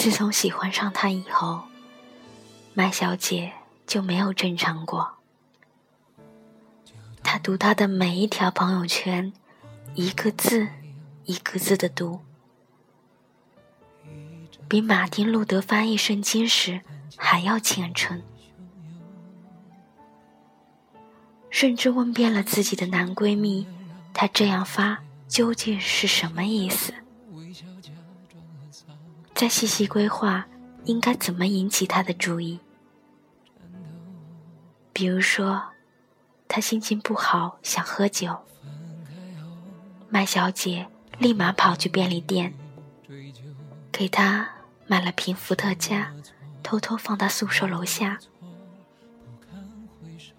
自从喜欢上他以后，麦小姐就没有正常过。她读他的每一条朋友圈，一个字一个字的读，比马丁·路德翻译圣经时还要虔诚，甚至问遍了自己的男闺蜜，她这样发究竟是什么意思？再细细规划，应该怎么引起他的注意？比如说，他心情不好，想喝酒，麦小姐立马跑去便利店，给他买了瓶伏特加，偷偷放到宿舍楼下。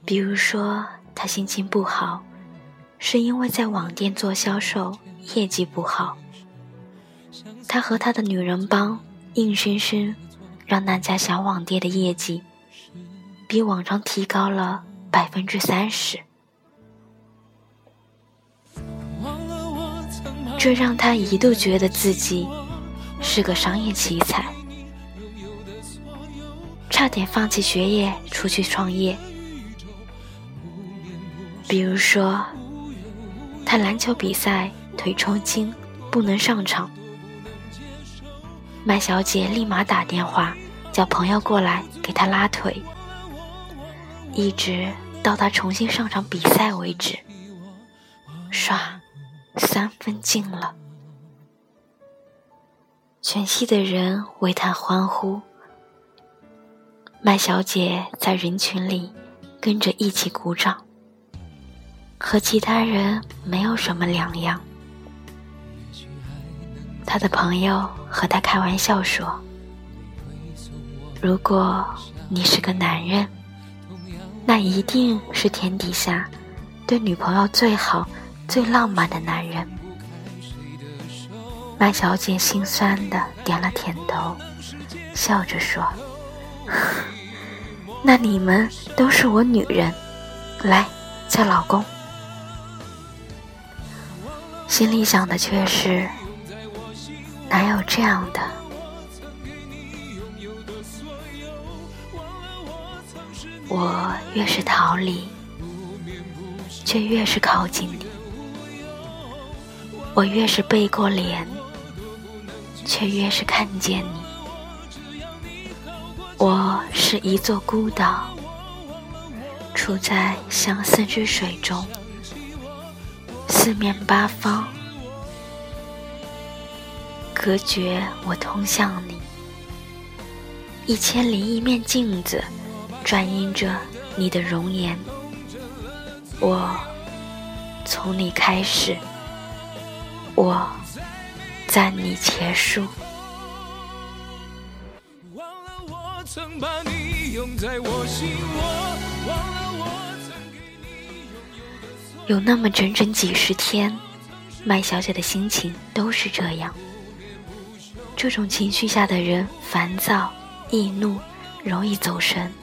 比如说，他心情不好，是因为在网店做销售，业绩不好。他和他的女人帮硬生生让那家小网店的业绩比往常提高了百分之三十，这让他一度觉得自己是个商业奇才，差点放弃学业出去创业。比如说，他篮球比赛腿抽筋不能上场。麦小姐立马打电话叫朋友过来给她拉腿，一直到她重新上场比赛为止。唰，三分进了，全系的人为她欢呼。麦小姐在人群里跟着一起鼓掌，和其他人没有什么两样。他的朋友和他开玩笑说：“如果你是个男人，那一定是天底下对女朋友最好、最浪漫的男人。”麦小姐心酸的点了点头，笑着说：“ 那你们都是我女人，来叫老公。”心里想的却是。哪有这样的？我越是逃离，却越是靠近你；我越是背过脸，却越是看见你。我是一座孤岛，处在相思之水中，四面八方。隔绝我通向你，一千零一面镜子，转映着你的容颜。我从你开始，我在你结束。有那么整整几十天，麦小姐的心情都是这样。这种情绪下的人，烦躁、易怒，容易走神，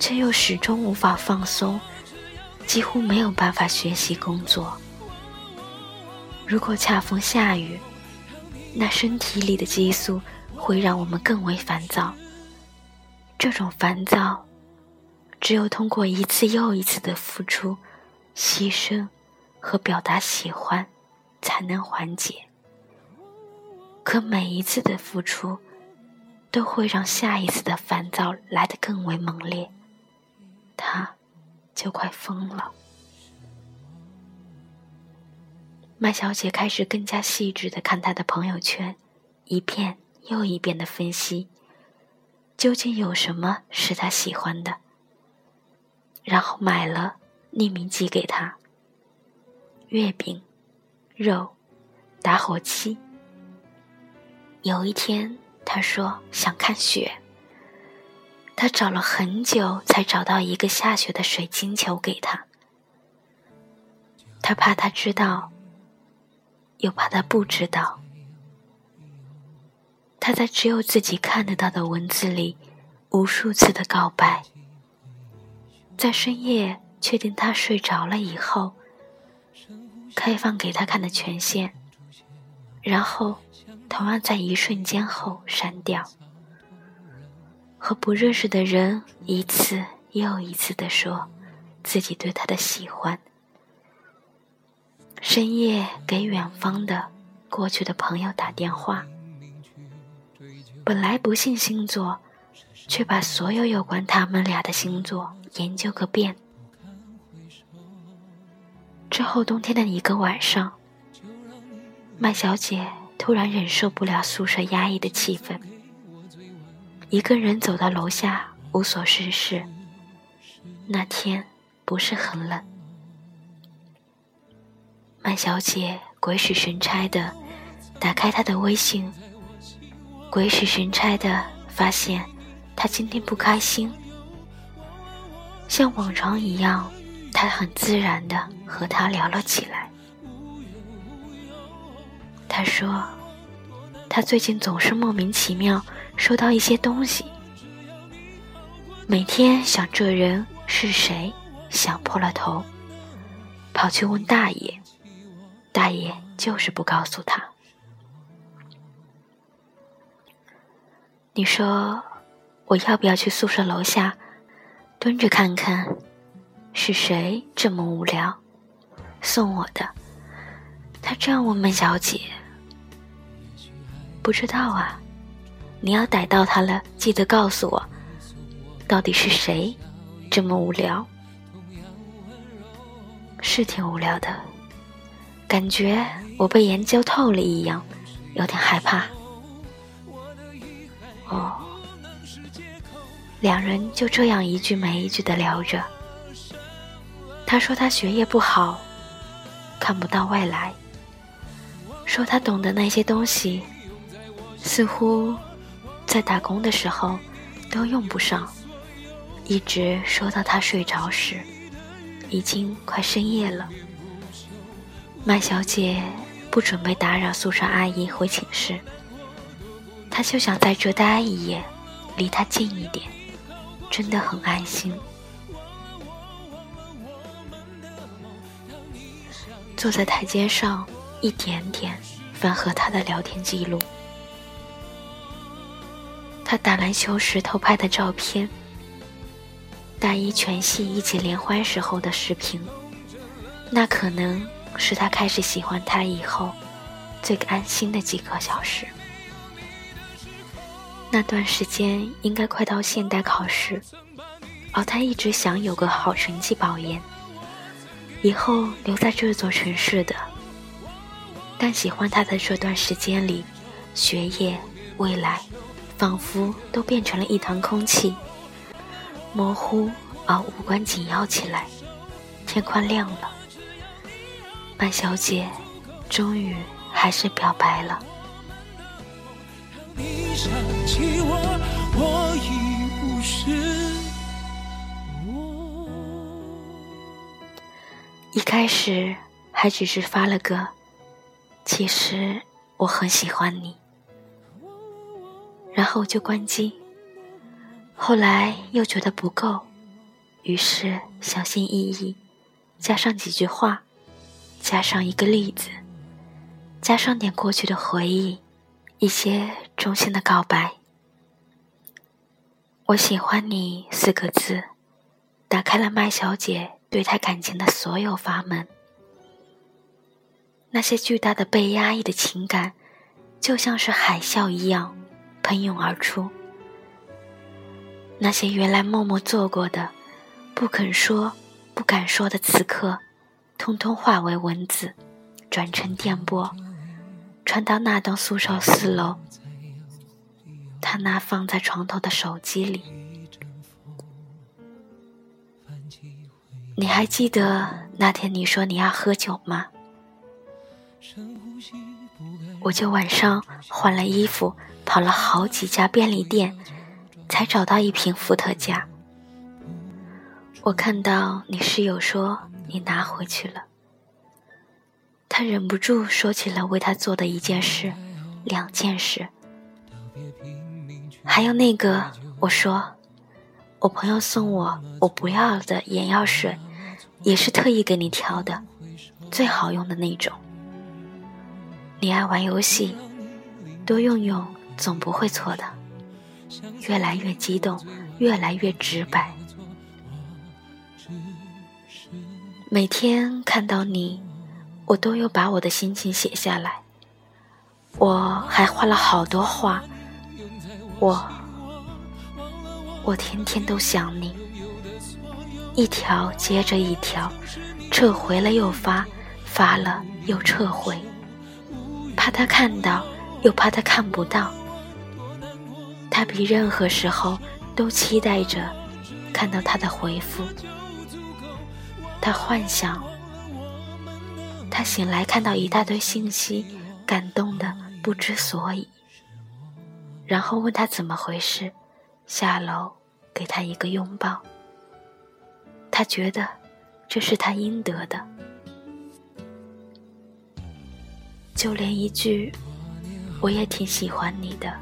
却又始终无法放松，几乎没有办法学习工作。如果恰逢下雨，那身体里的激素会让我们更为烦躁。这种烦躁，只有通过一次又一次的付出、牺牲和表达喜欢，才能缓解。可每一次的付出，都会让下一次的烦躁来得更为猛烈，他就快疯了。麦小姐开始更加细致的看他的朋友圈，一遍又一遍的分析，究竟有什么是他喜欢的，然后买了匿名寄给他，月饼、肉、打火机。有一天，他说想看雪。他找了很久，才找到一个下雪的水晶球给他。他怕他知道，又怕他不知道。他在只有自己看得到的文字里，无数次的告白。在深夜确定他睡着了以后，开放给他看的权限，然后。同样在一瞬间后删掉。和不认识的人一次又一次地说自己对他的喜欢。深夜给远方的过去的朋友打电话。本来不信星座，却把所有有关他们俩的星座研究个遍。之后冬天的一个晚上，麦小姐突然忍受不了宿舍压抑的气氛。一个人走到楼下，无所事事。那天不是很冷。麦小姐鬼使神差的打开他的微信，鬼使神差的发现他今天不开心。像往常一样，他很自然的和他聊了起来。他说，他最近总是莫名其妙。收到一些东西，每天想这人是谁，想破了头，跑去问大爷，大爷就是不告诉他。你说我要不要去宿舍楼下蹲着看看，是谁这么无聊送我的？他这样问孟小姐，不知道啊。你要逮到他了，记得告诉我，到底是谁这么无聊？是挺无聊的，感觉我被研究透了一样，有点害怕。哦，两人就这样一句没一句的聊着。他说他学业不好，看不到未来，说他懂得那些东西，似乎。在打工的时候，都用不上，一直说到他睡着时，已经快深夜了。麦小姐不准备打扰宿舍阿姨回寝室，她就想在这待一夜，离他近一点，真的很安心。坐在台阶上，一点点翻和他的聊天记录。他打篮球时偷拍的照片，大一全系一起联欢时候的视频，那可能是他开始喜欢他以后最安心的几个小时。那段时间应该快到现代考试，而他一直想有个好成绩保研，以后留在这座城市的。但喜欢他的这段时间里，学业、未来。仿佛都变成了一团空气，模糊而无关紧要起来。天快亮了，麦小姐终于还是表白了。一开始还只是发了个，其实我很喜欢你。然后就关机。后来又觉得不够，于是小心翼翼，加上几句话，加上一个例子，加上点过去的回忆，一些衷心的告白。我喜欢你四个字，打开了麦小姐对他感情的所有阀门。那些巨大的被压抑的情感，就像是海啸一样。喷涌而出，那些原来默默做过的、不肯说、不敢说的，此刻，通通化为文字，转成电波，传到那栋宿舍四楼。他那放在床头的手机里。你还记得那天你说你要喝酒吗？我就晚上换了衣服。跑了好几家便利店，才找到一瓶伏特加。我看到你室友说你拿回去了，他忍不住说起了为他做的一件事、两件事，还有那个我说我朋友送我我不要的眼药水，也是特意给你挑的，最好用的那种。你爱玩游戏。多用用总不会错的。越来越激动，越来越直白。每天看到你，我都有把我的心情写下来。我还画了好多画。我，我天天都想你，一条接着一条，撤回了又发，发了又撤回，怕他看到，又怕他看不到。他比任何时候都期待着看到他的回复。他幻想，他醒来看到一大堆信息，感动的不知所以。然后问他怎么回事，下楼给他一个拥抱。他觉得这是他应得的，就连一句“我也挺喜欢你的”。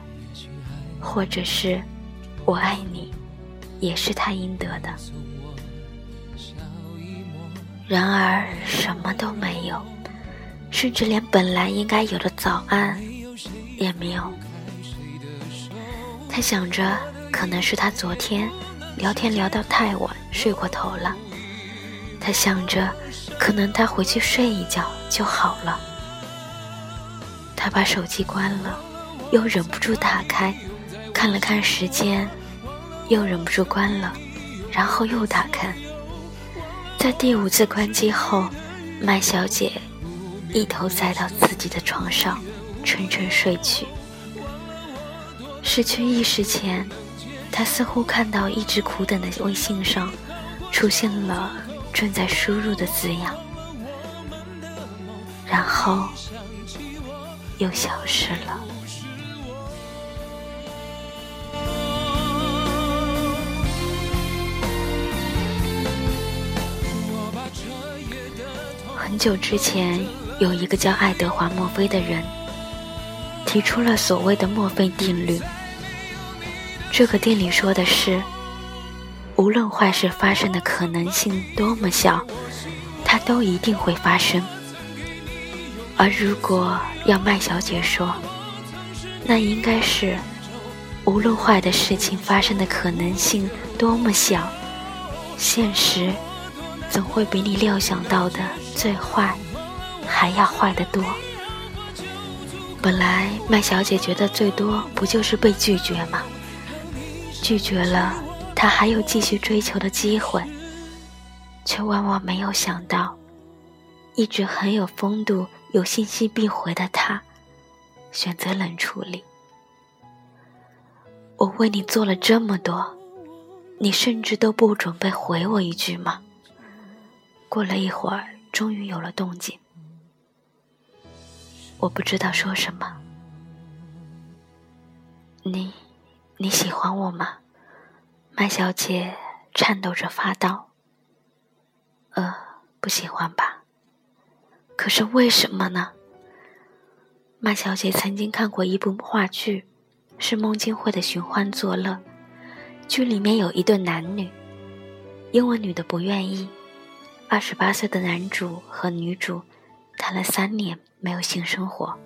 或者是我爱你，也是他应得的。然而什么都没有，甚至连本来应该有的早安也没有。他想着，可能是他昨天聊天聊到太晚，睡过头了。他想着，可能他回去睡一觉就好了。他把手机关了，又忍不住打开。看了看时间，又忍不住关了，然后又打开。在第五次关机后，麦小姐一头栽到自己的床上，沉沉睡去。失去意识前，她似乎看到一直苦等的微信上出现了正在输入的字样，然后又消失了。很久之前，有一个叫爱德华·墨菲的人提出了所谓的墨菲定律。这个定理说的是，无论坏事发生的可能性多么小，它都一定会发生。而如果要麦小姐说，那应该是，无论坏的事情发生的可能性多么小，现实。总会比你料想到的最坏还要坏得多。本来麦小姐觉得最多不就是被拒绝吗？拒绝了，她还有继续追求的机会，却万万没有想到，一直很有风度、有信息必回的他，选择冷处理。我为你做了这么多，你甚至都不准备回我一句吗？过了一会儿，终于有了动静。我不知道说什么。你，你喜欢我吗？麦小姐颤抖着发道：“呃，不喜欢吧？可是为什么呢？”麦小姐曾经看过一部话剧，是孟京辉的《寻欢作乐》，剧里面有一对男女，因为女的不愿意。二十八岁的男主和女主谈了三年没有性生活，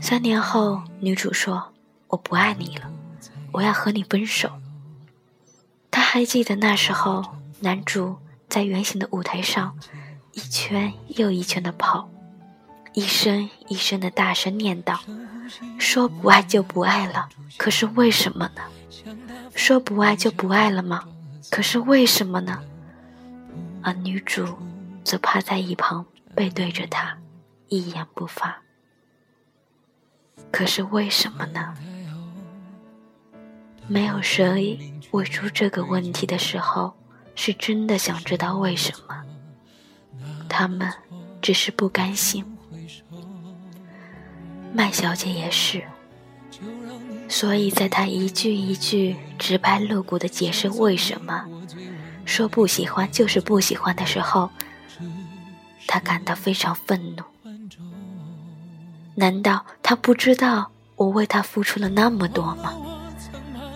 三年后女主说：“我不爱你了，我要和你分手。”他还记得那时候，男主在圆形的舞台上一圈又一圈的跑，一声一声的大声念叨：“说不爱就不爱了，可是为什么呢？说不爱就不爱了吗？可是为什么呢？”而女主则趴在一旁，背对着他，一言不发。可是为什么呢？没有谁问出这个问题的时候，是真的想知道为什么。他们只是不甘心。麦小姐也是，所以在她一句一句直白露骨的解释为什么。说不喜欢就是不喜欢的时候，他感到非常愤怒。难道他不知道我为他付出了那么多吗？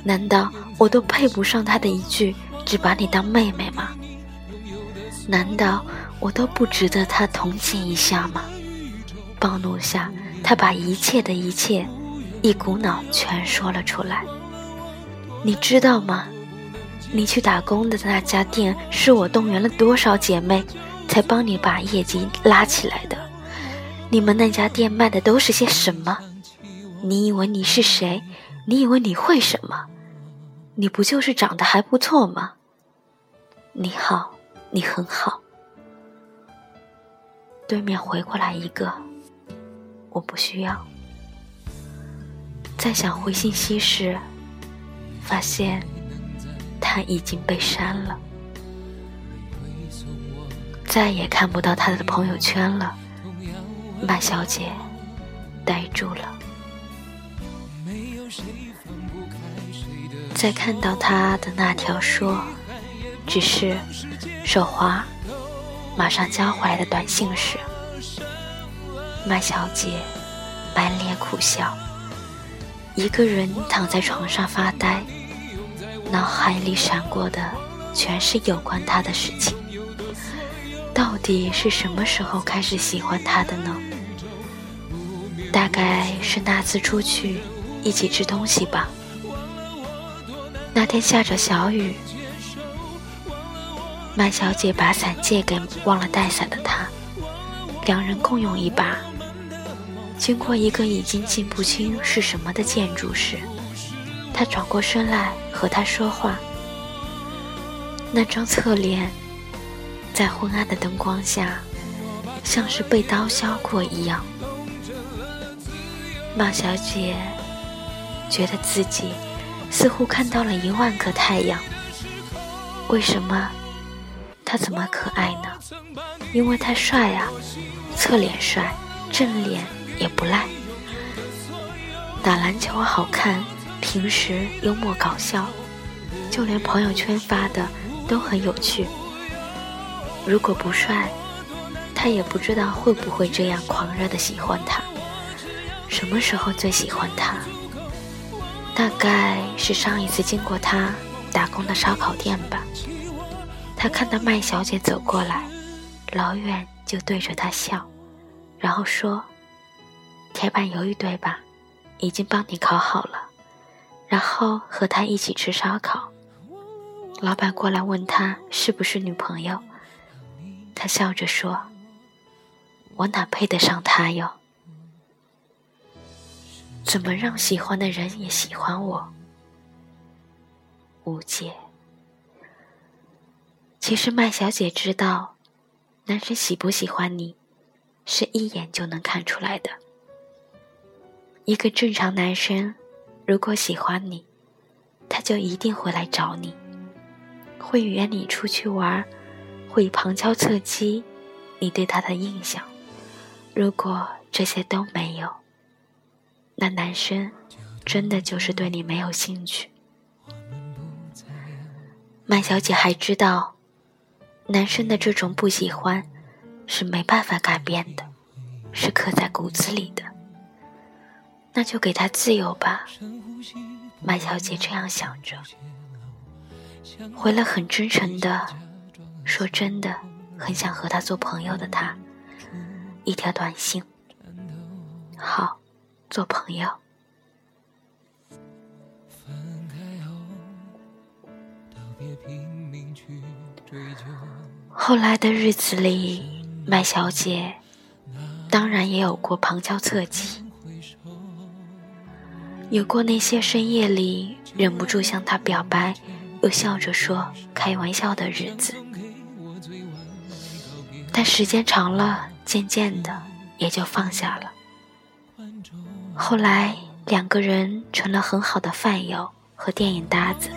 难道我都配不上他的一句“只把你当妹妹”吗？难道我都不值得他同情一下吗？暴怒下，他把一切的一切一股脑全说了出来。你知道吗？你去打工的那家店，是我动员了多少姐妹，才帮你把业绩拉起来的。你们那家店卖的都是些什么？你以为你是谁？你以为你会什么？你不就是长得还不错吗？你好，你很好。对面回过来一个，我不需要。再想回信息时，发现他已经被删了，再也看不到他的朋友圈了。麦小姐呆住了，在看到他的那条说只是手滑，马上交回来的短信时，麦小姐满脸苦笑，一个人躺在床上发呆，脑海里闪过的全是有关他的事情。到底是什么时候开始喜欢他的呢？大概是那次出去一起吃东西吧。那天下着小雨，麦小姐把伞借给忘了带伞的他，两人共用一把。经过一个已经记不清是什么的建筑时，他转过身来和他说话。那张侧脸，在昏暗的灯光下，像是被刀削过一样。马小姐觉得自己似乎看到了一万个太阳。为什么？他怎么可爱呢？因为他帅啊，侧脸帅，正脸也不赖。打篮球好看，平时幽默搞笑，就连朋友圈发的都很有趣。如果不帅，他也不知道会不会这样狂热的喜欢他。什么时候最喜欢他？大概是上一次经过他打工的烧烤店吧。他看到麦小姐走过来，老远就对着她笑，然后说：“铁板鱿鱼对吧？已经帮你烤好了。”然后和他一起吃烧烤。老板过来问他是不是女朋友，他笑着说：“我哪配得上他哟。”怎么让喜欢的人也喜欢我？无解。其实麦小姐知道，男生喜不喜欢你，是一眼就能看出来的。一个正常男生，如果喜欢你，他就一定会来找你，会约你出去玩，会旁敲侧击你对他的印象。如果这些都没有，那男生真的就是对你没有兴趣。麦小姐还知道，男生的这种不喜欢是没办法改变的，是刻在骨子里的。那就给他自由吧。麦小姐这样想着，回了很真诚的，说真的很想和他做朋友的他，一条短信。好。做朋友。后后来的日子里，麦小姐当然也有过旁敲侧击，有过那些深夜里忍不住向他表白，又笑着说开玩笑的日子。但时间长了，渐渐的也就放下了。后来，两个人成了很好的饭友和电影搭子，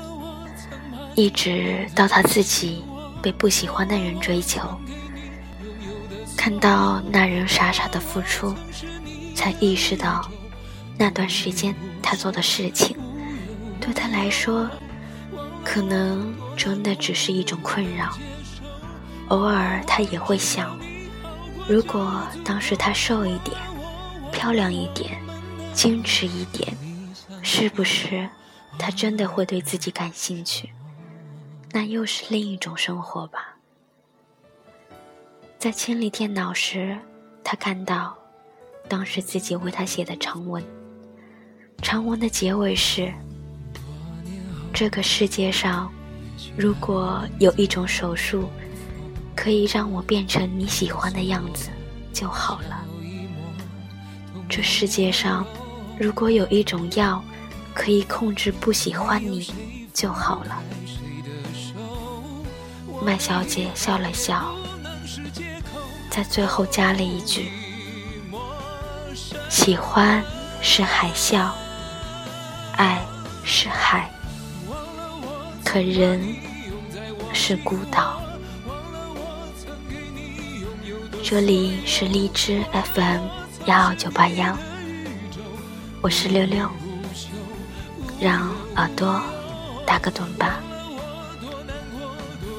一直到他自己被不喜欢的人追求，看到那人傻傻的付出，才意识到那段时间他做的事情，对他来说，可能真的只是一种困扰。偶尔他也会想，如果当时他瘦一点，漂亮一点。矜持一点，是不是他真的会对自己感兴趣？那又是另一种生活吧。在清理电脑时，他看到当时自己为他写的长文，长文的结尾是：这个世界上，如果有一种手术可以让我变成你喜欢的样子就好了。这世界上，如果有一种药可以控制不喜欢你就好了。麦小姐笑了笑，在最后加了一句：“喜欢是海啸，爱是海，可人是孤岛。”这里是荔枝 FM 幺二九八幺，我是六六，让耳朵打个盹吧。